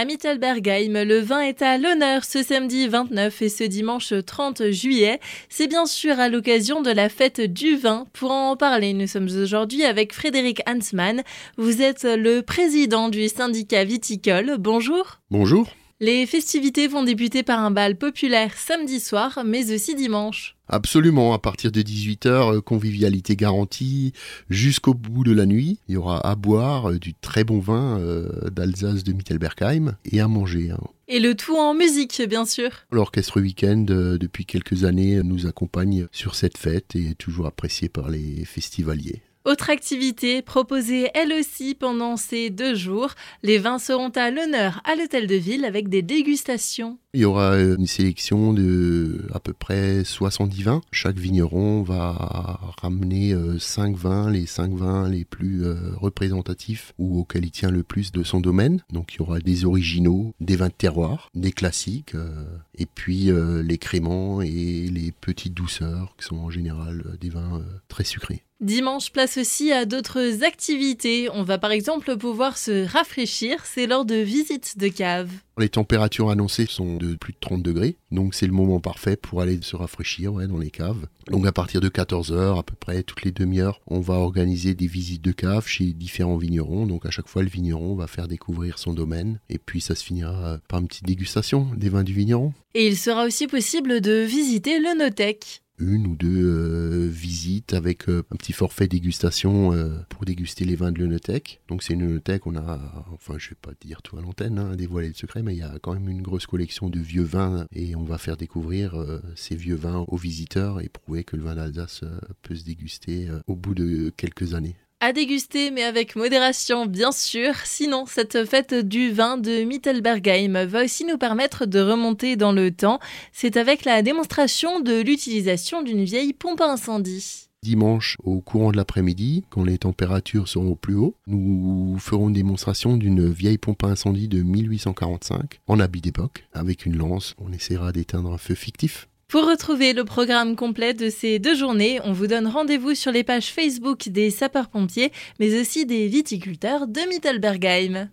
À Mittelbergheim, le vin est à l'honneur ce samedi 29 et ce dimanche 30 juillet. C'est bien sûr à l'occasion de la fête du vin. Pour en parler, nous sommes aujourd'hui avec Frédéric Hansmann. Vous êtes le président du syndicat viticole. Bonjour. Bonjour. Les festivités vont débuter par un bal populaire samedi soir, mais aussi dimanche. Absolument, à partir de 18h, euh, convivialité garantie jusqu'au bout de la nuit. Il y aura à boire euh, du très bon vin euh, d'Alsace de Mittelbergheim et à manger. Hein. Et le tout en musique, bien sûr. L'orchestre Weekend, depuis quelques années, nous accompagne sur cette fête et est toujours apprécié par les festivaliers. Autre activité proposée elle aussi pendant ces deux jours, les vins seront à l'honneur à l'hôtel de ville avec des dégustations. Il y aura une sélection de à peu près 70 vins. Chaque vigneron va ramener 5 euh, vins, les 5 vins les plus euh, représentatifs ou auxquels il tient le plus de son domaine. Donc il y aura des originaux, des vins de terroir, des classiques, euh, et puis les créments et les petites douceurs qui sont en général des vins très sucrés. Dimanche, place aussi à d'autres activités. On va par exemple pouvoir se rafraîchir, c'est lors de visites de caves. Les températures annoncées sont de plus de 30 degrés, donc c'est le moment parfait pour aller se rafraîchir ouais, dans les caves. Donc à partir de 14h, à peu près toutes les demi-heures, on va organiser des visites de caves chez différents vignerons. Donc à chaque fois, le vigneron va faire découvrir son domaine, et puis ça se finira par une petite dégustation des vins du vigneron. Et il sera aussi possible de visiter le Notec une ou deux euh, visites avec euh, un petit forfait dégustation euh, pour déguster les vins de l'Unotech. Donc c'est une Unotech, on a, enfin je vais pas dire tout à l'antenne, hein, dévoiler le secret, mais il y a quand même une grosse collection de vieux vins et on va faire découvrir ces vieux vins aux visiteurs et prouver que le vin d'Alsace peut se déguster au bout de quelques années. À déguster, mais avec modération, bien sûr. Sinon, cette fête du vin de Mittelbergheim va aussi nous permettre de remonter dans le temps. C'est avec la démonstration de l'utilisation d'une vieille pompe à incendie. Dimanche, au courant de l'après-midi, quand les températures seront au plus haut, nous ferons une démonstration d'une vieille pompe à incendie de 1845 en habit d'époque. Avec une lance, on essaiera d'éteindre un feu fictif. Pour retrouver le programme complet de ces deux journées, on vous donne rendez-vous sur les pages Facebook des sapeurs-pompiers, mais aussi des viticulteurs de Mittelbergheim.